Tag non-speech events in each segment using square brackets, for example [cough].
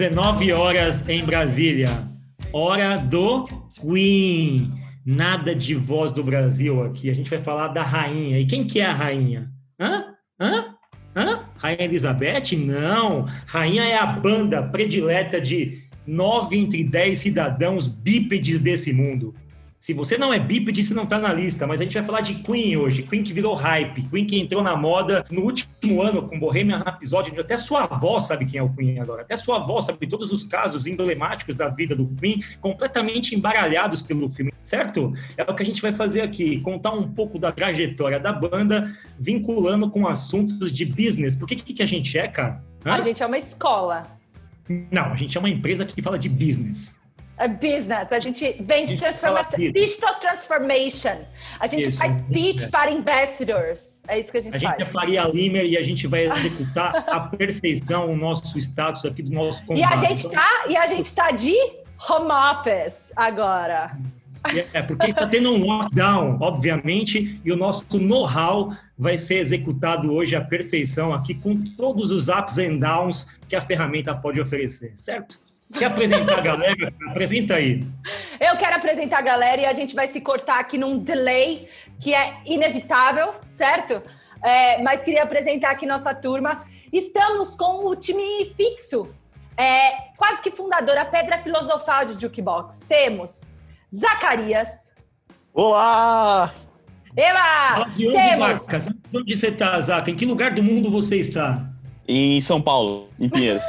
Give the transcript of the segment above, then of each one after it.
19 horas em Brasília. Hora do Queen. Nada de voz do Brasil aqui. A gente vai falar da rainha. E quem que é a rainha? Hã? Hã? Hã? Rainha Elizabeth? Não. Rainha é a banda predileta de nove entre dez cidadãos bípedes desse mundo. Se você não é bípede, você não tá na lista, mas a gente vai falar de Queen hoje. Queen que virou hype, Queen que entrou na moda no último ano com Bohemian Rhapsody. Até sua avó sabe quem é o Queen agora. Até sua avó sabe todos os casos emblemáticos da vida do Queen, completamente embaralhados pelo filme, certo? É o que a gente vai fazer aqui, contar um pouco da trajetória da banda, vinculando com assuntos de business. Por que que, que a gente é, cara? Hã? A gente é uma escola. Não, a gente é uma empresa que fala de business. É business. A gente vende Digital transformação. Digital transformation. A gente Isso, faz pitch é. para investors. É isso que a gente A gente faz. é Faria Limer e a gente vai executar à perfeição o nosso status aqui do nosso E contato. a gente tá, e a gente tá de home office agora. É, porque está tendo um lockdown, obviamente, e o nosso know-how vai ser executado hoje à perfeição aqui com todos os ups and downs que a ferramenta pode oferecer, certo? Quer apresentar a galera? Apresenta aí. Eu quero apresentar a galera e a gente vai se cortar aqui num delay que é inevitável, certo? É, mas queria apresentar aqui nossa turma. Estamos com o time fixo, é, quase que fundador, a pedra filosofal de Jukebox. Temos Zacarias. Olá! Eba! Fala de onde, Temos Zaca? Onde você está, Zaca? Em que lugar do mundo você está? Em São Paulo, em Pinheiros.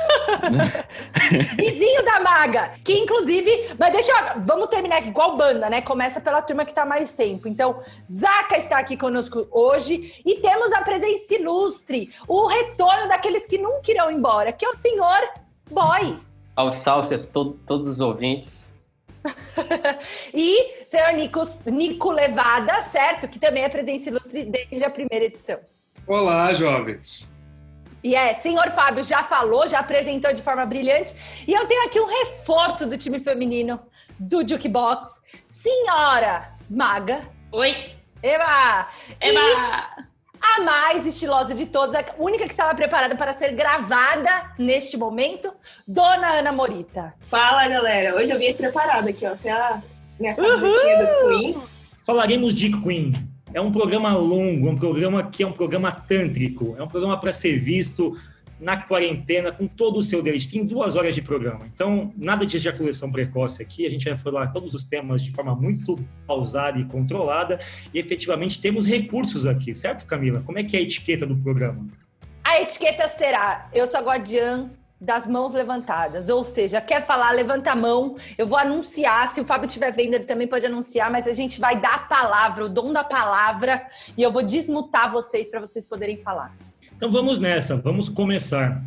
[laughs] Vizinho da Maga, que inclusive. Mas deixa eu. Vamos terminar aqui, igual banda, né? Começa pela turma que tá mais tempo. Então, Zaca está aqui conosco hoje e temos a presença ilustre, o retorno daqueles que nunca irão embora, que é o senhor Boy. Salve, salve a to- todos os ouvintes. [laughs] e senhor Nico, Nico Levada, certo? Que também é presença ilustre desde a primeira edição. Olá, jovens. E é, senhor Fábio já falou, já apresentou de forma brilhante. E eu tenho aqui um reforço do time feminino do Jukebox. Senhora Maga. Oi, Eba! E Eba! a mais estilosa de todas, a única que estava preparada para ser gravada neste momento, Dona Ana Morita. Fala, galera. Hoje eu vim preparada aqui, ó. Tem a minha camisetinha do Queen. Falaremos de Queen. É um programa longo, é um programa que é um programa tântrico, é um programa para ser visto na quarentena com todo o seu deleite. Tem duas horas de programa, então nada de ejaculação precoce aqui. A gente vai falar todos os temas de forma muito pausada e controlada e efetivamente temos recursos aqui, certo, Camila? Como é que é a etiqueta do programa? A etiqueta será: eu sou a guardiã das mãos levantadas. Ou seja, quer falar, levanta a mão. Eu vou anunciar. Se o Fábio estiver vendo, ele também pode anunciar, mas a gente vai dar a palavra, o dom da palavra, e eu vou desmutar vocês para vocês poderem falar. Então vamos nessa, vamos começar.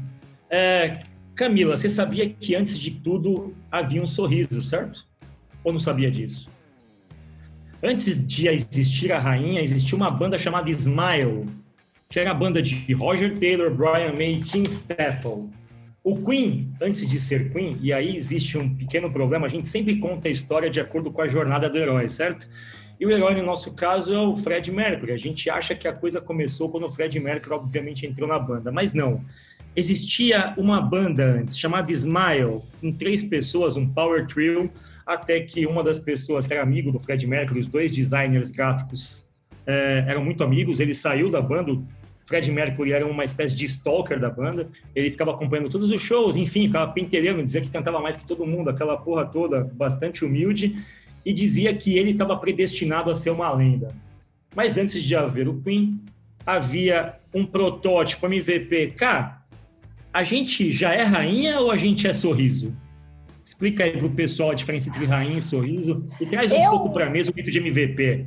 É, Camila, você sabia que antes de tudo havia um sorriso, certo? Ou não sabia disso? Antes de existir a rainha, existia uma banda chamada Smile, que era a banda de Roger Taylor, Brian May Tim Staffel. O Queen, antes de ser Queen, e aí existe um pequeno problema, a gente sempre conta a história de acordo com a jornada do herói, certo? E o herói, no nosso caso, é o Fred Mercury. A gente acha que a coisa começou quando o Fred Mercury, obviamente, entrou na banda, mas não. Existia uma banda antes, chamada Smile, com três pessoas, um power trio, até que uma das pessoas que era amigo do Fred Mercury, os dois designers gráficos eh, eram muito amigos, ele saiu da banda, o Fred Mercury era uma espécie de stalker da banda, ele ficava acompanhando todos os shows, enfim, ficava pentelhando, dizia que cantava mais que todo mundo, aquela porra toda, bastante humilde, e dizia que ele estava predestinado a ser uma lenda. Mas antes de haver o Queen, havia um protótipo MVP. Cara, a gente já é rainha ou a gente é sorriso? Explica aí pro pessoal a diferença entre rainha e sorriso e traz um Eu- pouco para mesa o mito de MVP.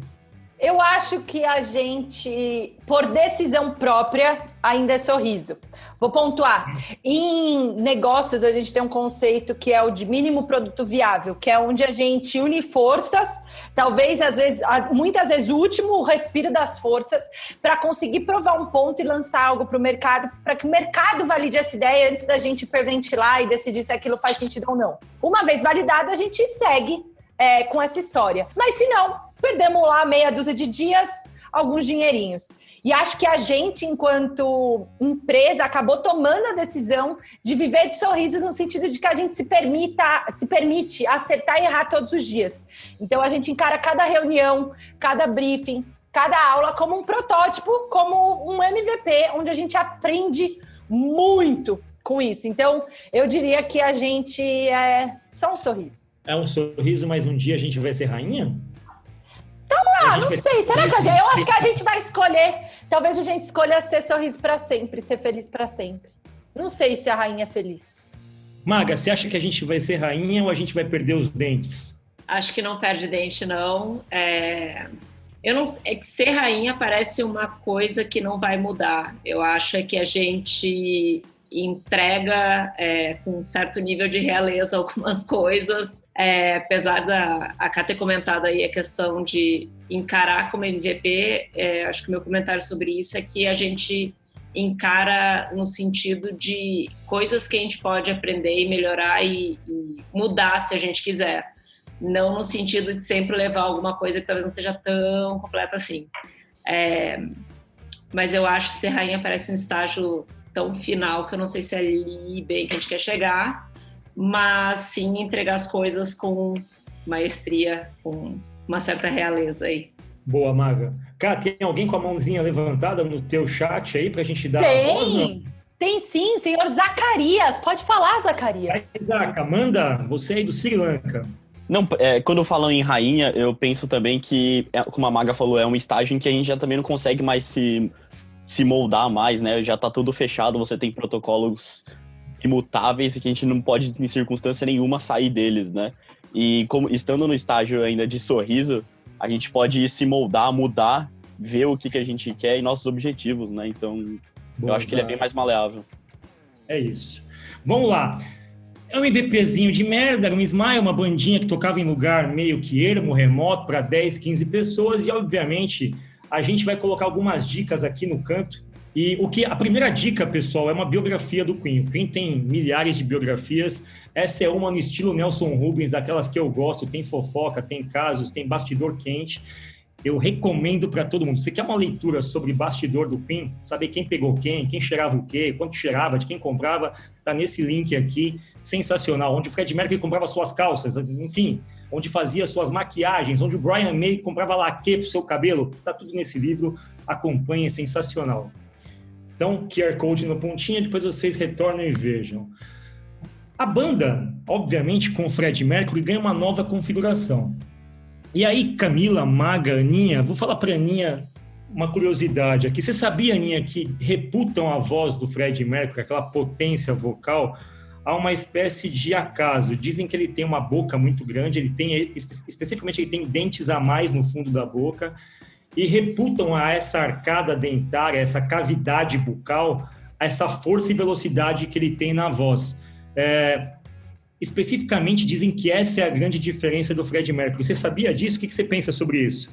Eu acho que a gente, por decisão própria, ainda é sorriso. Vou pontuar. Em negócios, a gente tem um conceito que é o de mínimo produto viável, que é onde a gente une forças, talvez às vezes, muitas vezes o último respiro das forças, para conseguir provar um ponto e lançar algo para o mercado, para que o mercado valide essa ideia antes da gente hiperventilar e decidir se aquilo faz sentido ou não. Uma vez validado, a gente segue é, com essa história. Mas se não, perdemos lá meia dúzia de dias, alguns dinheirinhos. E acho que a gente, enquanto empresa, acabou tomando a decisão de viver de sorrisos no sentido de que a gente se permita, se permite acertar e errar todos os dias. Então a gente encara cada reunião, cada briefing, cada aula como um protótipo, como um MVP, onde a gente aprende muito com isso. Então, eu diria que a gente é só um sorriso. É um sorriso, mas um dia a gente vai ser rainha? Então, ah, não sei. Será que a gente. Eu acho que a gente vai escolher. Talvez a gente escolha ser sorriso para sempre, ser feliz para sempre. Não sei se a rainha é feliz. Maga, você acha que a gente vai ser rainha ou a gente vai perder os dentes? Acho que não perde dente, não. É... Eu não é que ser rainha parece uma coisa que não vai mudar. Eu acho que a gente entrega é, com um certo nível de realeza algumas coisas, é, apesar da a Cá ter comentado aí a questão de encarar como MVP, é, acho que meu comentário sobre isso é que a gente encara no sentido de coisas que a gente pode aprender e melhorar e, e mudar se a gente quiser, não no sentido de sempre levar alguma coisa que talvez não esteja tão completa assim. É, mas eu acho que ser rainha parece um estágio tão final que eu não sei se é ali bem que a gente quer chegar, mas sim entregar as coisas com maestria, com uma certa realeza aí. Boa, Maga. Cá, tem alguém com a mãozinha levantada no teu chat aí pra gente dar tem. a voz? Não? Tem sim, senhor Zacarias. Pode falar, Zacarias. Aí, Zaca, manda, você aí do Sri Lanka. Não, é, quando eu falo em rainha, eu penso também que, é, como a Maga falou, é um estágio em que a gente já também não consegue mais se se moldar mais, né? Já tá tudo fechado, você tem protocolos imutáveis e que a gente não pode, em circunstância nenhuma, sair deles, né? E como estando no estágio ainda de sorriso, a gente pode se moldar, mudar, ver o que, que a gente quer e nossos objetivos, né? Então, Boa, eu acho que ele é bem mais maleável. É isso. Vamos lá. É um MVPzinho de merda, um Smile, uma bandinha que tocava em lugar meio que ermo, remoto, para 10, 15 pessoas, e obviamente a gente vai colocar algumas dicas aqui no canto. E o que a primeira dica, pessoal, é uma biografia do Queen. O Queen tem milhares de biografias. Essa é uma no estilo Nelson Rubens, daquelas que eu gosto. Tem fofoca, tem casos, tem bastidor quente. Eu recomendo para todo mundo. Você quer uma leitura sobre bastidor do Queen? Saber quem pegou quem, quem cheirava o quê, quanto cheirava, de quem comprava? Tá nesse link aqui, sensacional. Onde o Fred Mercury comprava suas calças, enfim, onde fazia suas maquiagens, onde o Brian May comprava laque para o seu cabelo. Tá tudo nesse livro. Acompanhe, é sensacional. Então, QR Code na pontinha, depois vocês retornam e vejam. A banda, obviamente, com o Fred Mercury, ganha uma nova configuração. E aí, Camila, Maga, Aninha, vou falar para Aninha uma curiosidade aqui. Você sabia, Aninha, que reputam a voz do Fred Mercury, aquela potência vocal, a uma espécie de acaso. Dizem que ele tem uma boca muito grande, ele tem especificamente ele tem dentes a mais no fundo da boca e reputam a essa arcada dentária, essa cavidade bucal, a essa força e velocidade que ele tem na voz. É, especificamente dizem que essa é a grande diferença do Fred Mercury. Você sabia disso? O que você pensa sobre isso?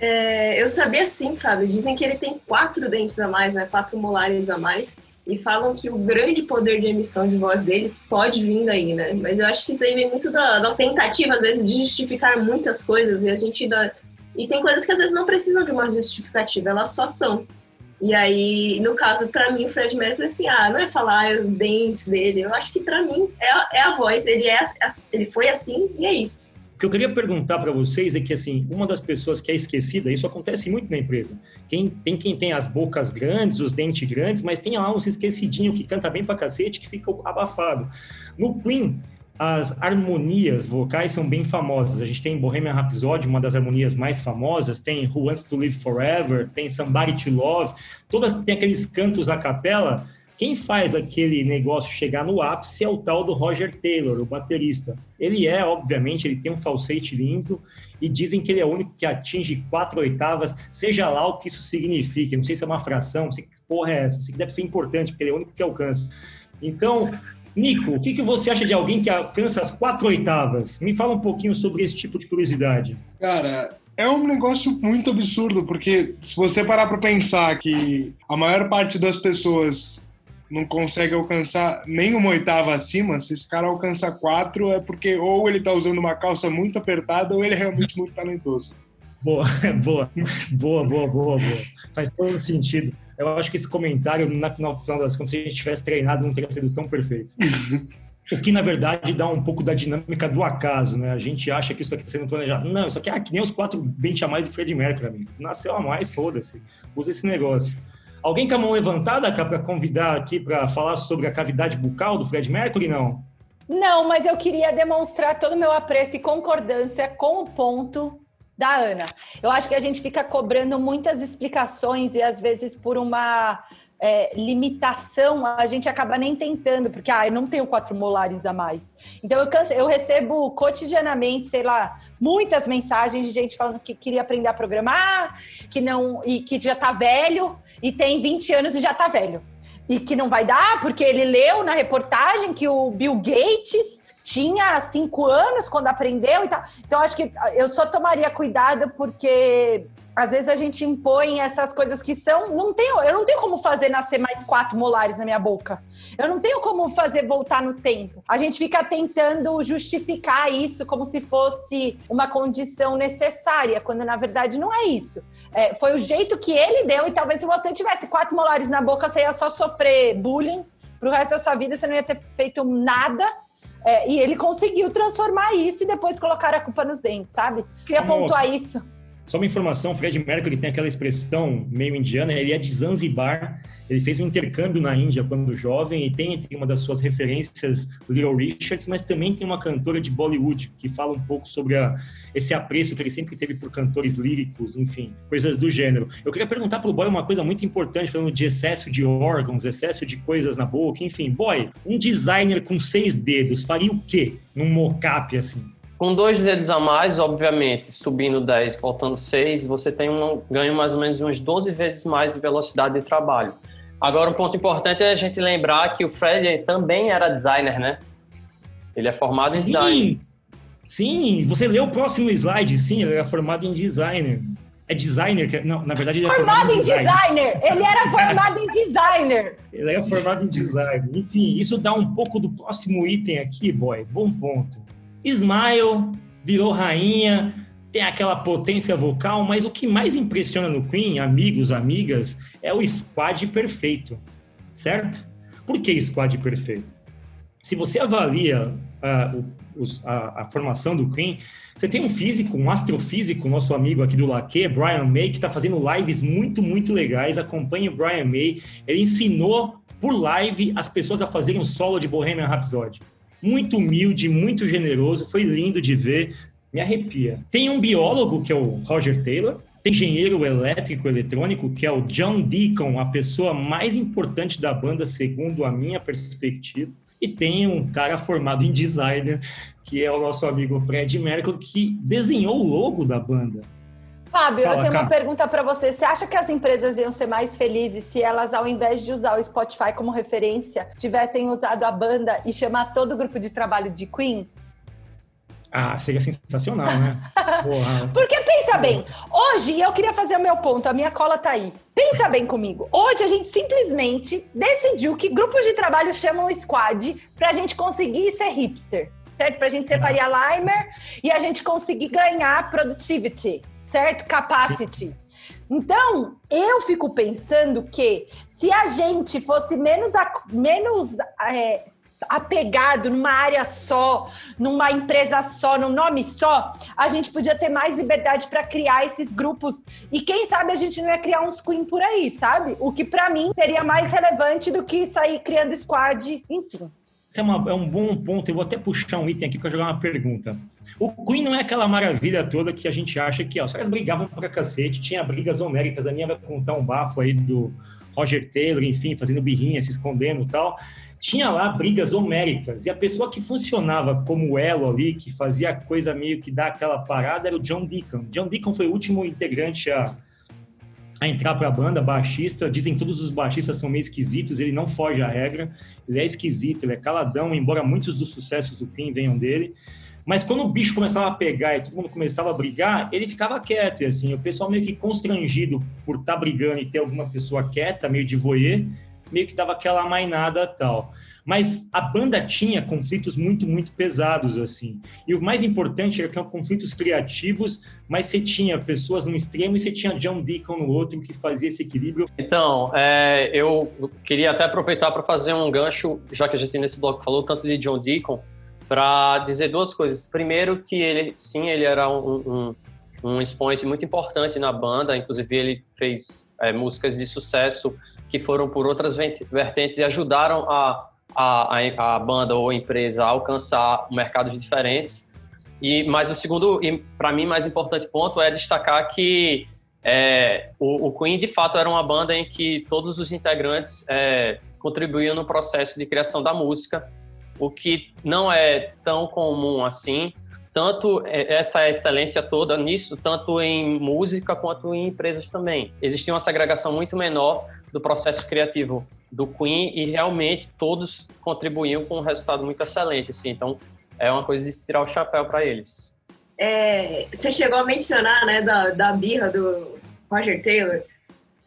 É, eu sabia sim, Fábio. Dizem que ele tem quatro dentes a mais, né? Quatro molares a mais e falam que o grande poder de emissão de voz dele pode vir daí, né? Mas eu acho que isso daí vem muito da nossa tentativa, às vezes, de justificar muitas coisas e a gente dá... E tem coisas que às vezes não precisam de uma justificativa, elas só são. E aí, no caso, para mim, o Fred Mercury, assim, ah, não é falar os dentes dele, eu acho que para mim é a, é a voz, ele, é, ele foi assim e é isso que eu queria perguntar para vocês é que, assim, uma das pessoas que é esquecida, isso acontece muito na empresa. Quem, tem quem tem as bocas grandes, os dentes grandes, mas tem lá uns esquecidinho que canta bem pra cacete, que fica abafado. No Queen, as harmonias vocais são bem famosas. A gente tem Bohemian Rhapsody, uma das harmonias mais famosas, tem Who Wants to Live Forever, tem Somebody to Love, todas têm aqueles cantos a capela Quem faz aquele negócio chegar no ápice é o tal do Roger Taylor, o baterista. Ele é, obviamente, ele tem um falsete lindo e dizem que ele é o único que atinge quatro oitavas, seja lá o que isso signifique. Não sei se é uma fração, não sei que porra é essa. Isso deve ser importante, porque ele é o único que alcança. Então, Nico, o que, que você acha de alguém que alcança as quatro oitavas? Me fala um pouquinho sobre esse tipo de curiosidade. Cara, é um negócio muito absurdo, porque se você parar para pensar que a maior parte das pessoas não consegue alcançar nem uma oitava acima, se esse cara alcança quatro, é porque ou ele tá usando uma calça muito apertada ou ele é realmente muito talentoso. Boa, boa, [laughs] boa, boa, boa, boa. Faz todo sentido. Eu acho que esse comentário, na final, final das contas, se a gente tivesse treinado, não teria sido tão perfeito. [laughs] O que, na verdade, dá um pouco da dinâmica do acaso, né? A gente acha que isso aqui está sendo planejado. Não, isso aqui é que nem os quatro dentes a mais do Fred Mercury, amigo. Nasceu a mais, foda-se. Usa esse negócio. Alguém com a mão levantada para convidar aqui para falar sobre a cavidade bucal do Fred Mercury? Não. Não, mas eu queria demonstrar todo o meu apreço e concordância com o ponto da Ana. Eu acho que a gente fica cobrando muitas explicações e às vezes por uma é, limitação a gente acaba nem tentando, porque ah, eu não tenho quatro molares a mais. Então eu, canse, eu recebo cotidianamente, sei lá, muitas mensagens de gente falando que queria aprender a programar, que não e que já tá velho e tem 20 anos e já tá velho. E que não vai dar, porque ele leu na reportagem que o Bill Gates tinha cinco anos quando aprendeu e tal. Então, acho que eu só tomaria cuidado porque às vezes a gente impõe essas coisas que são. Não tenho, eu não tenho como fazer nascer mais quatro molares na minha boca. Eu não tenho como fazer voltar no tempo. A gente fica tentando justificar isso como se fosse uma condição necessária, quando na verdade não é isso. É, foi o jeito que ele deu, e talvez se você tivesse quatro molares na boca, você ia só sofrer bullying pro resto da sua vida, você não ia ter feito nada. É, e ele conseguiu transformar isso e depois colocar a culpa nos dentes, sabe? Queria pontuar isso. Só uma informação, Fred Mercury tem aquela expressão meio indiana, ele é de Zanzibar, ele fez um intercâmbio na Índia quando jovem e tem entre uma das suas referências Little Richards, mas também tem uma cantora de Bollywood que fala um pouco sobre a, esse apreço que ele sempre teve por cantores líricos, enfim, coisas do gênero. Eu queria perguntar para o Boy uma coisa muito importante, falando de excesso de órgãos, excesso de coisas na boca, enfim. Boy, um designer com seis dedos faria o quê num mocap assim? Com dois dedos a mais, obviamente, subindo 10, faltando 6, você tem um ganho mais ou menos umas 12 vezes mais de velocidade de trabalho. Agora, um ponto importante é a gente lembrar que o Fred também era designer, né? Ele é formado sim, em design. Sim, você leu o próximo slide, sim, ele era formado em designer. É designer, que, não, na verdade ele é formado, formado em designer. designer. Ele era formado em designer. [laughs] Ele é formado em design. Enfim, isso dá um pouco do próximo item aqui, boy. Bom ponto. Smile virou rainha, tem aquela potência vocal, mas o que mais impressiona no Queen, amigos, amigas, é o squad perfeito, certo? Por que squad perfeito? Se você avalia uh, o, a, a, formação do Queen, você tem um físico, um astrofísico, nosso amigo aqui do Laque, Brian May, que está fazendo lives muito, muito legais. Acompanhe o Brian May. Ele ensinou por live as pessoas a fazerem um solo de Bohemian Rhapsody muito humilde, muito generoso, foi lindo de ver, me arrepia. Tem um biólogo, que é o Roger Taylor, tem engenheiro elétrico eletrônico, que é o John Deacon, a pessoa mais importante da banda, segundo a minha perspectiva. E tem um cara formado em designer, que é o nosso amigo Fred Merkel, que desenhou o logo da banda. Fábio, Fala, eu tenho cara. uma pergunta para você. Você acha que as empresas iam ser mais felizes se elas, ao invés de usar o Spotify como referência, tivessem usado a banda e chamar todo o grupo de trabalho de Queen? Ah, seria sensacional, né? [laughs] Porque pensa bem, hoje, eu queria fazer o meu ponto, a minha cola tá aí. Pensa bem comigo. Hoje a gente simplesmente decidiu que grupos de trabalho chamam squad pra gente conseguir ser hipster certo? Pra gente ser Faria Limer e a gente conseguir ganhar productivity certo? Capacity. Sim. Então, eu fico pensando que se a gente fosse menos, menos é, apegado numa área só, numa empresa só, num nome só, a gente podia ter mais liberdade para criar esses grupos. E quem sabe a gente não ia criar uns Queen por aí, sabe? O que para mim seria mais relevante do que sair criando squad, enfim. Isso é, uma, é, um bom ponto. Eu vou até puxar um item aqui para jogar uma pergunta. O Queen não é aquela maravilha toda que a gente acha que ó, os caras brigavam pra cacete, tinha brigas homéricas. A minha vai contar um bafo aí do, Roger Taylor, enfim, fazendo birrinha, se escondendo e tal. Tinha lá brigas homéricas, e a pessoa que funcionava como elo ali, que fazia a coisa meio que dar aquela parada, era o John Deacon. John Deacon foi o último integrante a, a entrar para a banda, baixista. Dizem todos os baixistas são meio esquisitos, ele não foge à regra, ele é esquisito, ele é caladão, embora muitos dos sucessos do Queen venham dele. Mas quando o bicho começava a pegar e todo mundo começava a brigar, ele ficava quieto, e assim, o pessoal meio que constrangido por estar tá brigando e ter alguma pessoa quieta, meio de voyeur, meio que dava aquela amainada tal. Mas a banda tinha conflitos muito, muito pesados, assim. E o mais importante era que eram conflitos criativos, mas você tinha pessoas num extremo e você tinha John Deacon no outro, que fazia esse equilíbrio. Então, é, eu queria até aproveitar para fazer um gancho, já que a gente nesse bloco falou tanto de John Deacon, para dizer duas coisas. Primeiro, que ele, sim, ele era um, um, um expoente muito importante na banda, inclusive ele fez é, músicas de sucesso que foram por outras vertentes e ajudaram a, a, a, banda ou a empresa a alcançar mercados diferentes. E, mas o segundo, e para mim mais importante ponto é destacar que é, o, o, Queen de fato era uma banda em que todos os integrantes é, contribuíam no processo de criação da música o que não é tão comum assim, tanto essa excelência toda nisso, tanto em música quanto em empresas também. Existia uma segregação muito menor do processo criativo do Queen e realmente todos contribuíam com um resultado muito excelente. Assim. Então, é uma coisa de se tirar o chapéu para eles. É, você chegou a mencionar né, da, da birra do Roger Taylor.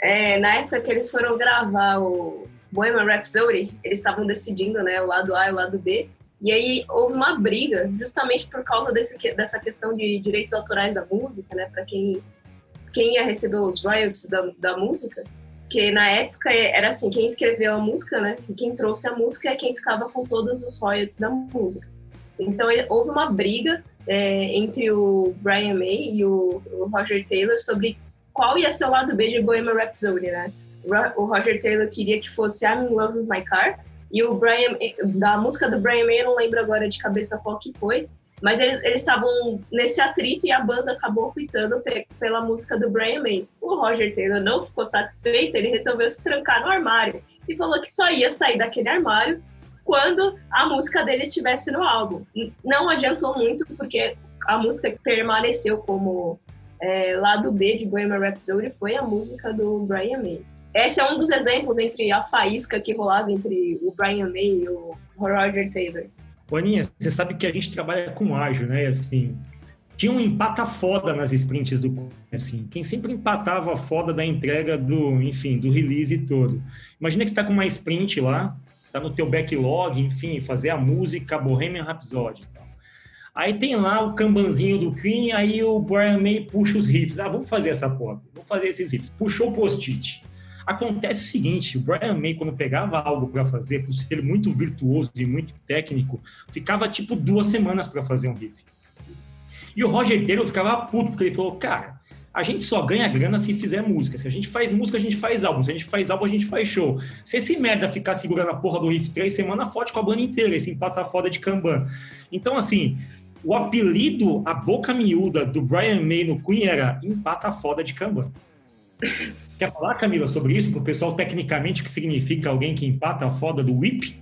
É, na época que eles foram gravar o Bohemian Rhapsody, eles estavam decidindo, né, o lado A e o lado B, e aí houve uma briga, justamente por causa desse, dessa questão de direitos autorais da música, né, para quem, quem ia receber os royalties da, da música, que na época era assim, quem escreveu a música, né, quem trouxe a música é quem ficava com todos os royalties da música. Então houve uma briga é, entre o Brian May e o, o Roger Taylor sobre qual ia ser o lado B de Bohemian Rhapsody, né? o Roger Taylor queria que fosse I'm in Love with My Car, e o Brian, da música do Brian May, eu não lembro agora de cabeça qual que foi, mas eles estavam nesse atrito e a banda acabou optando pela música do Brian May. O Roger Taylor não ficou satisfeito, ele resolveu se trancar no armário e falou que só ia sair daquele armário quando a música dele estivesse no álbum. Não adiantou muito, porque a música que permaneceu como é, lado B de Bohemian Rhapsody foi a música do Brian May. Esse é um dos exemplos entre a faísca que rolava entre o Brian May e o Roger Taylor. Aninha, você sabe que a gente trabalha com ágil, né? Assim, tinha um empata foda nas sprints do assim, quem sempre empatava foda da entrega do, enfim, do release todo. Imagina que está com uma sprint lá, tá no teu backlog, enfim, fazer a música Bohemian Rhapsody. Aí tem lá o cambanzinho do Queen, aí o Brian May puxa os riffs. Ah, vamos fazer essa porra, vamos fazer esses riffs. Puxou o post-it. Acontece o seguinte, o Brian May, quando pegava algo para fazer, por ser muito virtuoso e muito técnico, ficava tipo duas semanas para fazer um riff. E o Roger Taylor ficava puto, porque ele falou, cara, a gente só ganha grana se fizer música. Se a gente faz música, a gente faz álbum. Se a gente faz álbum, a gente faz show. Se esse merda ficar segurando a porra do riff três semanas, forte com a banda inteira, esse empata foda de Kanban. Então, assim, o apelido, a boca miúda do Brian May no Queen era empata foda de Kanban. [coughs] Quer falar, Camila, sobre isso? Para o pessoal, tecnicamente, que significa alguém que empata a foda do whip?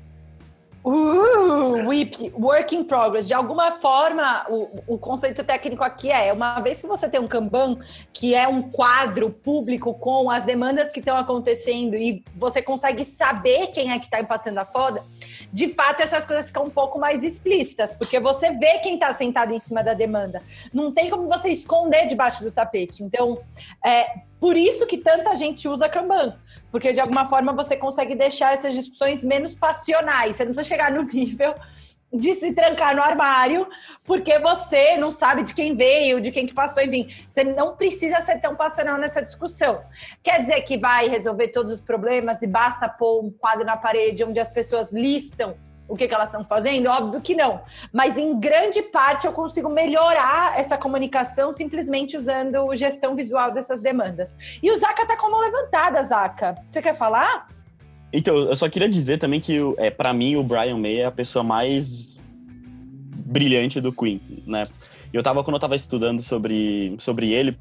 Uh, WIP, Work in Progress. De alguma forma, o, o, conceito técnico aqui é: uma vez que você tem um Kanban, que é um quadro público com as demandas que estão acontecendo e você consegue saber quem é que está empatando a foda, de fato essas coisas ficam um pouco mais explícitas, porque você vê quem está sentado em cima da demanda. Não tem como você esconder debaixo do tapete. Então, é, por isso que tanta gente usa Kanban, porque de alguma forma você consegue deixar essas discussões menos passionais. Você não precisa chegar no nível de se trancar no armário, porque você não sabe de quem veio, de quem que passou, enfim. Você não precisa ser tão passional nessa discussão. Quer dizer que vai resolver todos os problemas e basta pôr um quadro na parede onde as pessoas listam o que, que elas estão fazendo? Óbvio que não. Mas em grande parte eu consigo melhorar essa comunicação simplesmente usando gestão visual dessas demandas. E o Zaca tá com a mão levantada, Zaca. Você quer falar? Então, eu só queria dizer também que, é, para mim, o Brian May é a pessoa mais brilhante do Queen, né? Eu tava, quando eu tava estudando sobre, sobre ele,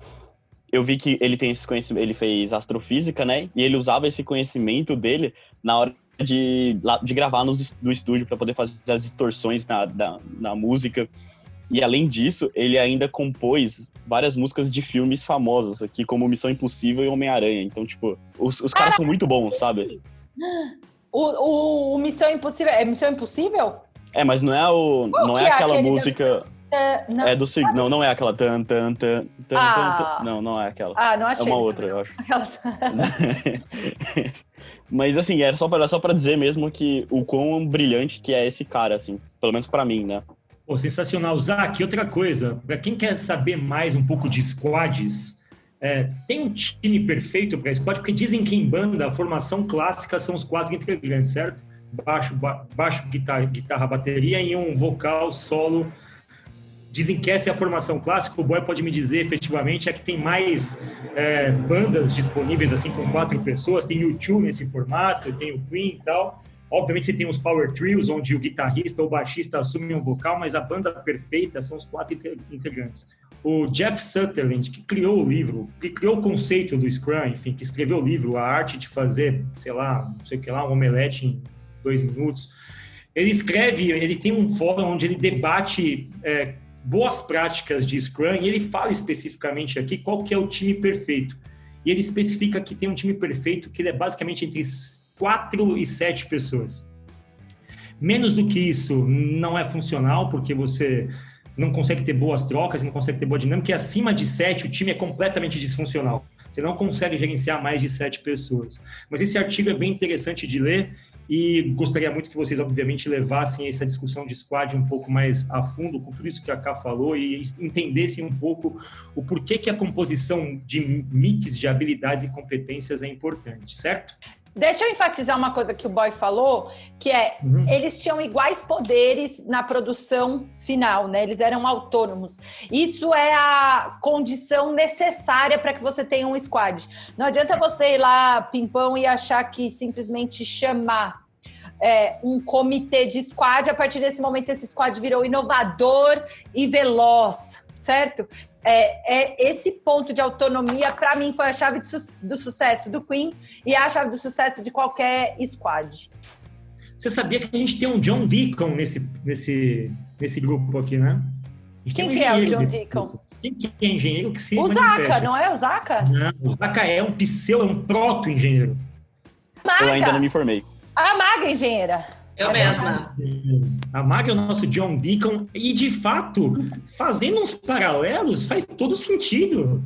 eu vi que ele tem esse conhecimento, ele fez astrofísica, né? E ele usava esse conhecimento dele na hora de, de gravar no, do estúdio para poder fazer as distorções na, na, na música. E além disso, ele ainda compôs várias músicas de filmes famosos aqui, como Missão Impossível e Homem-Aranha. Então, tipo, os, os caras são muito bons, sabe? [gasps] O, o, o, Missão Impossível. É Missão Impossível? É, mas não é o. Qual não é, é aquela música. Uh, não, é do não, não é aquela tan tan tan tan, ah. tan, Não, não é aquela. Ah, não achei. É uma outra, eu acho. Aquelas... [laughs] Mas assim, era só para só para dizer mesmo que o quão brilhante que é esse cara assim, pelo menos para mim, né? Pô, sensacional, Zac. Outra coisa, para quem quer saber mais um pouco de squads, é, tem um time perfeito para squad, porque dizem que em banda a formação clássica são os quatro integrantes, certo? Baixo, ba baixo, guitarra, guitarra, bateria e um vocal solo. Dizem que essa é a formação clássica. O Boy pode me dizer efetivamente é que tem mais é, bandas disponíveis assim com quatro pessoas. Tem o YouTube nesse formato, tem o Queen e tal. Obviamente você tem os power trios, onde o guitarrista ou baixista assumem um vocal, mas a banda perfeita são os quatro integrantes. O Jeff Sutherland, que criou o livro, que criou o conceito do Scrum, enfim, que escreveu o livro, a arte de fazer, sei lá, não sei o que lá, um omelete em dois minutos. Ele escreve, ele tem um fórum onde ele debate é, boas práticas de Scrum e ele fala especificamente aqui qual que é o time perfeito. E ele especifica que tem um time perfeito que ele é basicamente entre quatro e sete pessoas. Menos do que isso não é funcional, porque você não consegue ter boas trocas, não consegue ter boa dinâmica, e acima de sete o time é completamente disfuncional. Você não consegue gerenciar mais de sete pessoas. Mas esse artigo é bem interessante de ler e gostaria muito que vocês, obviamente, levassem essa discussão de squad um pouco mais a fundo com tudo isso que a Ká falou e entendessem um pouco o porquê que a composição de mix de habilidades e competências é importante, certo? Deixa eu enfatizar uma coisa que o Boy falou, que é uhum. eles tinham iguais poderes na produção final, né? Eles eram autônomos. Isso é a condição necessária para que você tenha um squad. Não adianta você ir lá, pimpão, e achar que simplesmente chamar é, um comitê de squad, a partir desse momento esse squad virou inovador e veloz, certo? é, é, esse ponto de autonomia, para mim, foi a chave su do sucesso do Queen e é a chave do sucesso de qualquer squad. Você sabia que a gente tem um John Deacon nesse, nesse, nesse grupo aqui, né? Quem um que é o John Deacon? Quem que é engenheiro que se O Zaka, não é o Zaka? Não, o Zaka é um pseu, é um proto-engenheiro. Eu ainda não me formei. A Maga engenheira. Eu mesma. A Mag é o nosso John Deacon. E, de fato, fazendo uns paralelos faz todo sentido.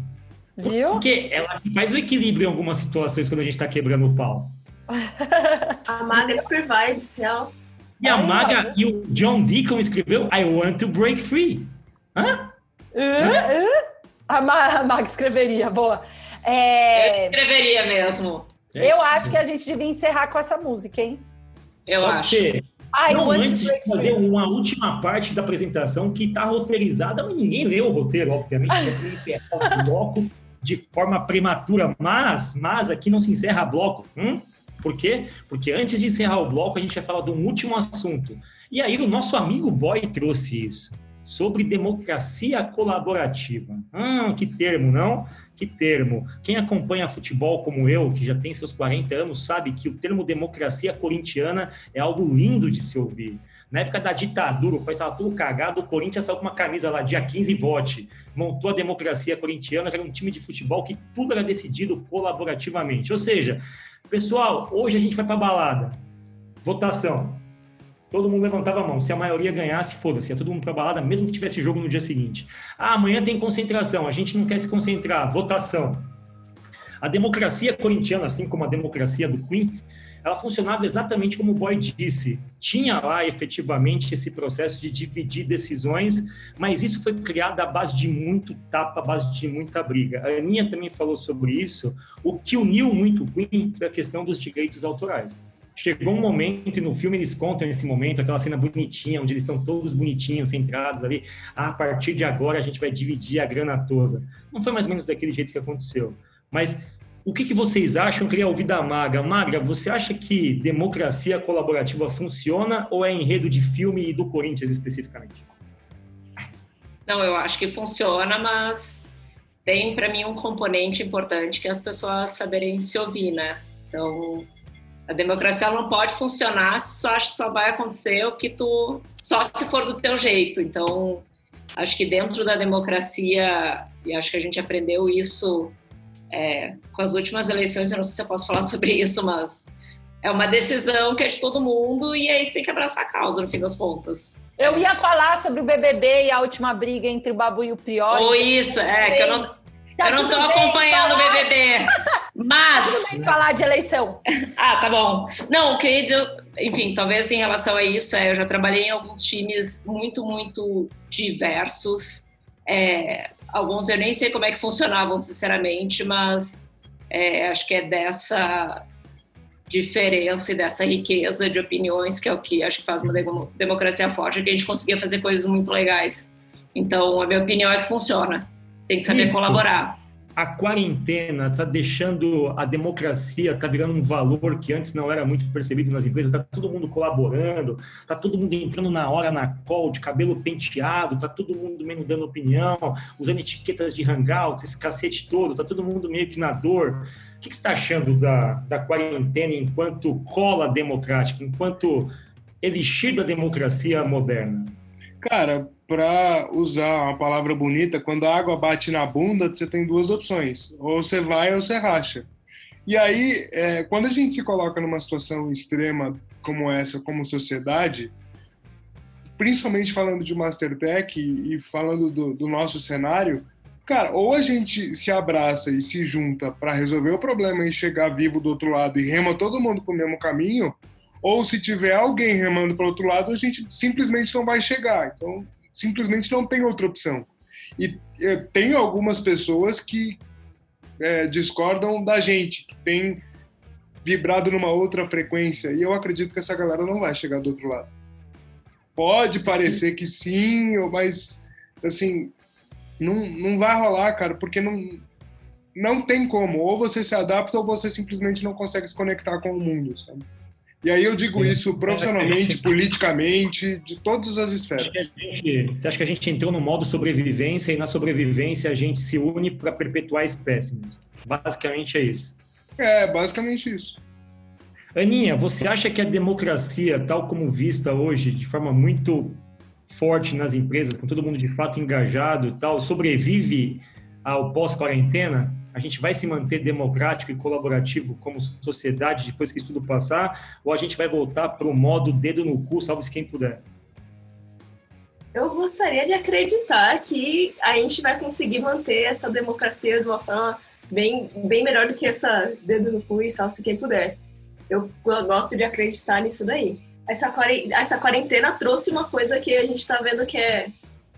Viu? Porque ela faz o equilíbrio em algumas situações quando a gente está quebrando o pau. [laughs] a Maga é super vibes, real. E a Maga e o John Deacon escreveu I Want to Break Free. Hã? Uh, Hã? Uh? A, Ma a Maga escreveria, boa. É... Eu escreveria mesmo. Eu acho que a gente devia encerrar com essa música, hein? Eu Pode acho. Ser. Ah, não, antes de fazer uma última parte da apresentação que está roteirizada, mas ninguém leu o roteiro, obviamente, porque [laughs] encerrar o bloco de forma prematura, mas, mas aqui não se encerra bloco. Hum? Por quê? Porque antes de encerrar o bloco, a gente vai falar de um último assunto. E aí o nosso amigo Boy trouxe isso sobre democracia colaborativa. Ah, que termo, não? Que termo. Quem acompanha futebol como eu, que já tem seus 40 anos, sabe que o termo democracia corintiana é algo lindo de se ouvir. Na época da ditadura, o país estava tudo cagado, o Corinthians saiu com uma camisa lá, dia 15 vote, montou a democracia corintiana, era um time de futebol que tudo era decidido colaborativamente. Ou seja, pessoal, hoje a gente vai para balada. Votação todo mundo levantava a mão. Se a maioria ganhasse, foda-se, ia todo mundo para balada, mesmo que tivesse jogo no dia seguinte. Ah, amanhã tem concentração, a gente não quer se concentrar, votação. A democracia corintiana, assim como a democracia do Queen, ela funcionava exatamente como o Boy disse. Tinha lá efetivamente esse processo de dividir decisões, mas isso foi criado à base de muito tapa, à base de muita briga. A Aninha também falou sobre isso. O que uniu muito o Queen foi a questão dos direitos autorais chegou um momento, e no filme eles contam esse momento, aquela cena bonitinha, onde eles estão todos bonitinhos, centrados ali. Ah, a partir de agora a gente vai dividir a grana toda. Não foi mais ou menos daquele jeito que aconteceu. Mas o que, que vocês acham? Eu queria ouvir da Maga. Magra, você acha que democracia colaborativa funciona ou é enredo de filme e do Corinthians especificamente? Não, eu acho que funciona, mas tem para mim um componente importante que é as pessoas saberem se ouvir, né? Então, a democracia não pode funcionar, só só vai acontecer o que tu só se for do teu jeito. Então, acho que dentro da democracia e acho que a gente aprendeu isso é, com as últimas eleições. Eu não sei se eu posso falar [laughs] sobre isso, mas é uma decisão que é de todo mundo e aí tem que abraçar a causa no fim das contas. Eu ia falar sobre o BBB e a última briga entre o Babu e o Priori. Ou isso, é, que eu não, Tá eu não tô acompanhando o falar- BBB. Mas. Tudo bem falar de eleição. Ah, tá bom. Não, dizer, enfim, talvez em relação a isso, é, eu já trabalhei em alguns times muito, muito diversos. É, alguns eu nem sei como é que funcionavam, sinceramente, mas é, acho que é dessa diferença e dessa riqueza de opiniões que é o que acho que faz uma demo- democracia forte, que a gente conseguia fazer coisas muito legais. Então, a minha opinião é que funciona. Tem que saber Rico. colaborar. A quarentena está deixando a democracia, está virando um valor que antes não era muito percebido nas empresas. Está todo mundo colaborando, está todo mundo entrando na hora na call, de cabelo penteado, está todo mundo meio dando opinião, usando etiquetas de hangouts, esse cacete todo, está todo mundo meio que na dor. O que, que você está achando da, da quarentena enquanto cola democrática, enquanto elixir da democracia moderna? Cara, para usar uma palavra bonita, quando a água bate na bunda, você tem duas opções: ou você vai ou você racha. E aí, é, quando a gente se coloca numa situação extrema como essa, como sociedade, principalmente falando de Mastertech e, e falando do, do nosso cenário, cara, ou a gente se abraça e se junta para resolver o problema e chegar vivo do outro lado e rema todo mundo para o mesmo caminho, ou se tiver alguém remando para o outro lado, a gente simplesmente não vai chegar. Então, simplesmente não tem outra opção. E eh, tem algumas pessoas que eh, discordam da gente, que tem vibrado numa outra frequência, e eu acredito que essa galera não vai chegar do outro lado. Pode parecer que sim, mas assim, não, não vai rolar, cara, porque não, não tem como. Ou você se adapta ou você simplesmente não consegue se conectar com o mundo, sabe? E aí eu digo isso profissionalmente, politicamente, de todas as esferas. Gente- Você acha que a gente entrou no modo sobrevivência e na sobrevivência a gente se une para perpetuar a espécie mesmo? Basicamente é isso. É, basicamente isso. Aninha, você acha que a democracia, tal como vista hoje, de forma muito forte nas empresas, com todo mundo de fato engajado e tal, sobrevive ao pós-quarentena? A gente vai se manter democrático e colaborativo como sociedade depois que isso tudo passar? Ou a gente vai voltar para o modo dedo no cu, salve-se quem puder? Eu gostaria de acreditar que a gente vai conseguir manter essa democracia de uma forma bem, bem melhor do que essa dedo no cu e salve-se quem puder. Eu gosto de acreditar nisso daí. Essa quaren- essa quarentena trouxe uma coisa que a gente está vendo que é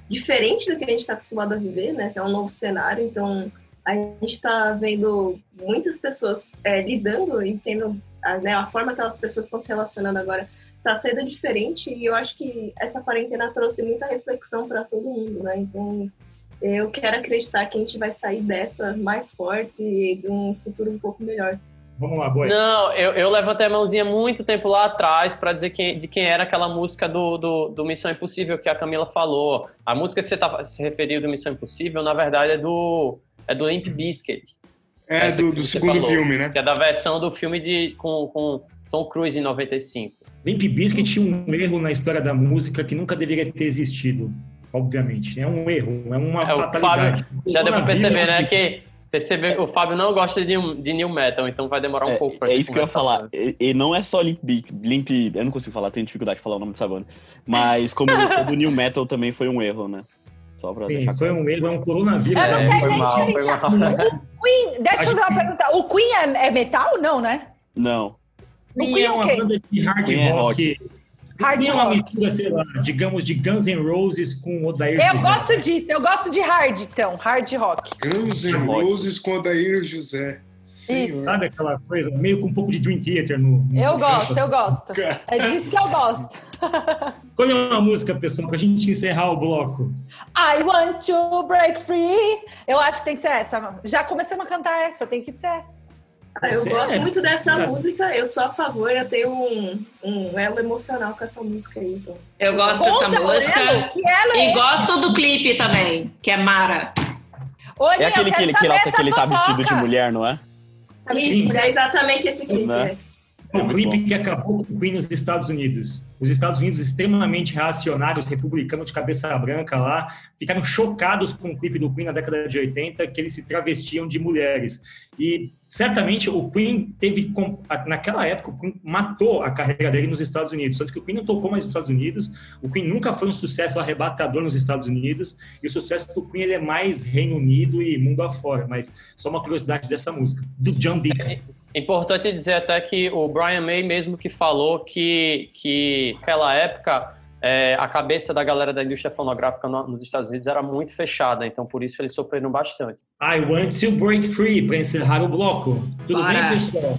diferente do que a gente está acostumado a viver, né? Esse é um novo cenário, então a gente está vendo muitas pessoas é, lidando e tendo a, né, a forma que as pessoas estão se relacionando agora está sendo diferente e eu acho que essa quarentena trouxe muita reflexão para todo mundo, né? Então eu quero acreditar que a gente vai sair dessa mais forte e de um futuro um pouco melhor. Vamos lá, boy. Não, eu, eu levantei a mãozinha muito tempo lá atrás para dizer quem, de quem era aquela música do, do, do Missão Impossível que a Camila falou. A música que você tá, se referiu do Missão Impossível, na verdade, é do, é do Limp Bizkit, É do, do segundo falou. filme, né? que é da versão do filme de, com, com Tom Cruise em 95. Limp Bizkit tinha um erro na história da música que nunca deveria ter existido, obviamente. É um erro, é uma É, o fatalidade. Já deu pra perceber, né, que perceber, o Fábio não gosta de, new- de new metal, então vai demorar um É, pouco pra é isso que eu ia falar. E, e não é só Limp, Limp. Eu não consigo falar, tenho dificuldade de falar o nome dessa banda. Mas como [laughs] todo New Metal também foi um erro, né? Só pra Sim, deixar foi claro. um erro, é um coronavírus. Eu não É, sei, Foi gente, mal, [laughs] mal. Queen, deixa eu fazer uma pergunta. O Queen é, é metal? Não, né? Não. O Queen é é o uma quê? banda de hard Queen é rock. Hard Queen é uma rock. mistura, sei lá, digamos, de Guns N' Roses com Odair Eu José. gosto disso, eu gosto de hard, então, hard rock. Guns N' Rock. Roses com Odair José. Isso. Sabe aquela coisa, meio com um pouco de Dream Theater no... no Eu gosto, eu gosto. É disso que eu gosto. [laughs] Escolha uma música, pessoal, pra gente encerrar o bloco. I want to break free. Eu acho que tem que ser essa. Já começamos a cantar essa, tem que ser essa. Ah, eu Você gosto é- muito dessa é. música, eu sou a favor, eu tenho um, um elo emocional com essa música aí. Então. Eu gosto dessa Conta, música. Elo, que elo é E esse? gosto do clipe também, que é Mara. É aquele que que, essa que ele tá vestido de mulher, não é? Isso, é exatamente esse clipe. Né? Né? O clipe bom. que acabou com o Queen nos Estados Unidos. Os Estados Unidos extremamente reacionários, republicanos de cabeça branca lá, ficaram chocados com o clipe do Queen na década de 80, que eles se travestiam de mulheres. E certamente o Queen teve, com- naquela época, o Queen matou a carreira dele nos Estados Unidos. Tanto que o Queen não tocou mais nos Estados Unidos, o Queen nunca foi um sucesso arrebatador nos Estados Unidos, e o sucesso do Queen ele é mais Reino Unido e mundo afora. Mas só uma curiosidade dessa música, do John Deacon. É importante dizer até que o Brian May mesmo que falou que, que naquela época é, a cabeça da galera da indústria fonográfica no- nos Estados Unidos era muito fechada, então por isso eles sofreram bastante. I want to break free para encerrar o bloco. Tudo Bora. bem, pessoal?